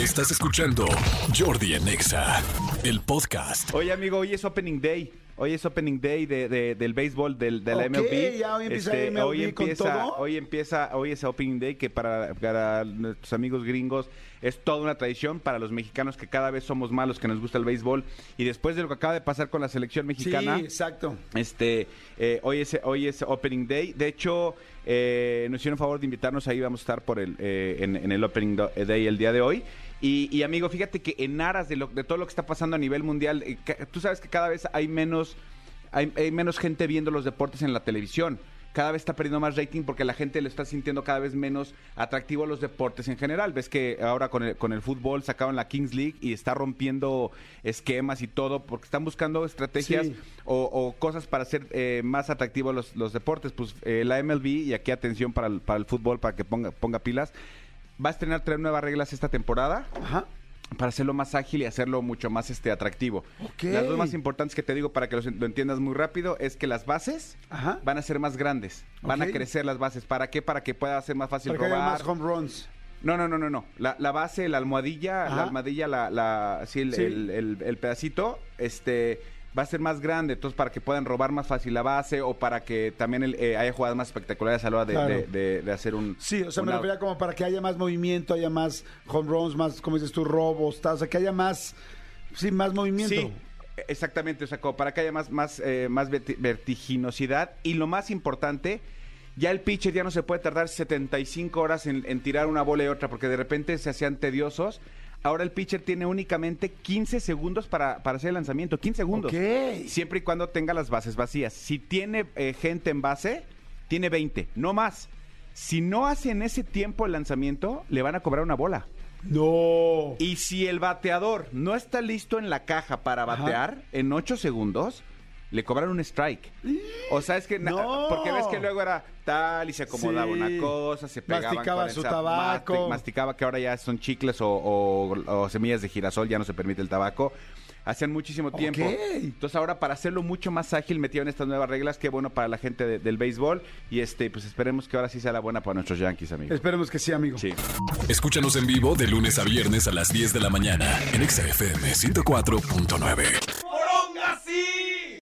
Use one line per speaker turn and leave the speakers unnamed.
Estás escuchando Jordi en Exa, el podcast.
Oye, amigo, hoy es Opening Day. Hoy es Opening Day de, de- del béisbol del, de la MLB.
ya hoy empieza
Este,
MLB
hoy
con
empieza,
todo.
hoy empieza, hoy es Opening Day que para, para nuestros amigos gringos es toda una tradición para los mexicanos que cada vez somos malos que nos gusta el béisbol y después de lo que acaba de pasar con la selección mexicana.
Sí, exacto.
Este, eh, hoy, es, hoy es Opening Day. De hecho, eh, nos hicieron favor de invitarnos. Ahí vamos a estar por el, eh, en, en el Opening Day el día de hoy. Y, y, amigo, fíjate que en aras de, lo, de todo lo que está pasando a nivel mundial, eh, ca- tú sabes que cada vez hay menos, hay, hay menos gente viendo los deportes en la televisión. Cada vez está perdiendo más rating porque la gente le está sintiendo cada vez menos atractivo a los deportes en general. Ves que ahora con el, con el fútbol sacaron la Kings League y está rompiendo esquemas y todo porque están buscando estrategias
Sí.
o, o cosas para hacer eh, más atractivos los, los deportes. Pues eh, la MLB, y aquí atención para el, para el fútbol, para que ponga, ponga pilas, va a estrenar tres nuevas reglas esta temporada
Ajá.
para hacerlo más ágil y hacerlo mucho más este atractivo.
Ok.
Las dos más importantes que te digo para que los- lo entiendas muy rápido es que las bases
Ajá.
van a ser más grandes, van a crecer las bases. ¿Para qué? Para que pueda ser más fácil
Para que
robar.
más home runs.
No, no, no, no, no. La, la base, la almohadilla,
Ajá.
la almohadilla, la, la, sí, el,
Sí.
El, el- el pedacito, este, va a ser más grande, entonces para que puedan robar más fácil la base o para que también el- eh, haya jugadas más espectaculares a la hora de,
Claro.
de- de- de hacer un.
Sí, o sea, me refería como para que haya más movimiento, haya más home runs, más, como dices tú, robos, tal, o sea, que haya más, sí, más movimiento.
Sí, exactamente, o sea, como para que haya más, más, eh, más verti- vertiginosidad. Y lo más importante, ya el pitcher ya no se puede tardar 75 horas en, en tirar una bola y otra, porque de repente se hacían tediosos. Ahora el pitcher tiene únicamente 15 segundos para, para hacer el lanzamiento, 15 segundos.
Ok.
Siempre y cuando tenga las bases vacías. Si tiene eh, gente en base, tiene 20, no más. Si no hace en ese tiempo el lanzamiento, le van a cobrar una bola.
No.
Y si el bateador no está listo en la caja para
Ajá.
batear en 8 segundos, le cobran un strike. O sea, es que na-
No.
porque ves que luego era tal y se acomodaba
Sí.
una cosa, se pegaba
Masticaba su tabaco.
masticaba que ahora ya son chicles o, o- o semillas de girasol, ya no se permite el tabaco. Hacían muchísimo tiempo.
Ok.
Entonces ahora para hacerlo mucho más ágil metieron estas nuevas reglas, qué bueno para la gente de- del béisbol y este pues esperemos que ahora sí sea la buena para nuestros Yankees, amigos.
Esperemos que sí, amigo.
Sí.
Escúchanos en vivo de lunes a viernes a las 10 de la mañana en Exa FM 104.9.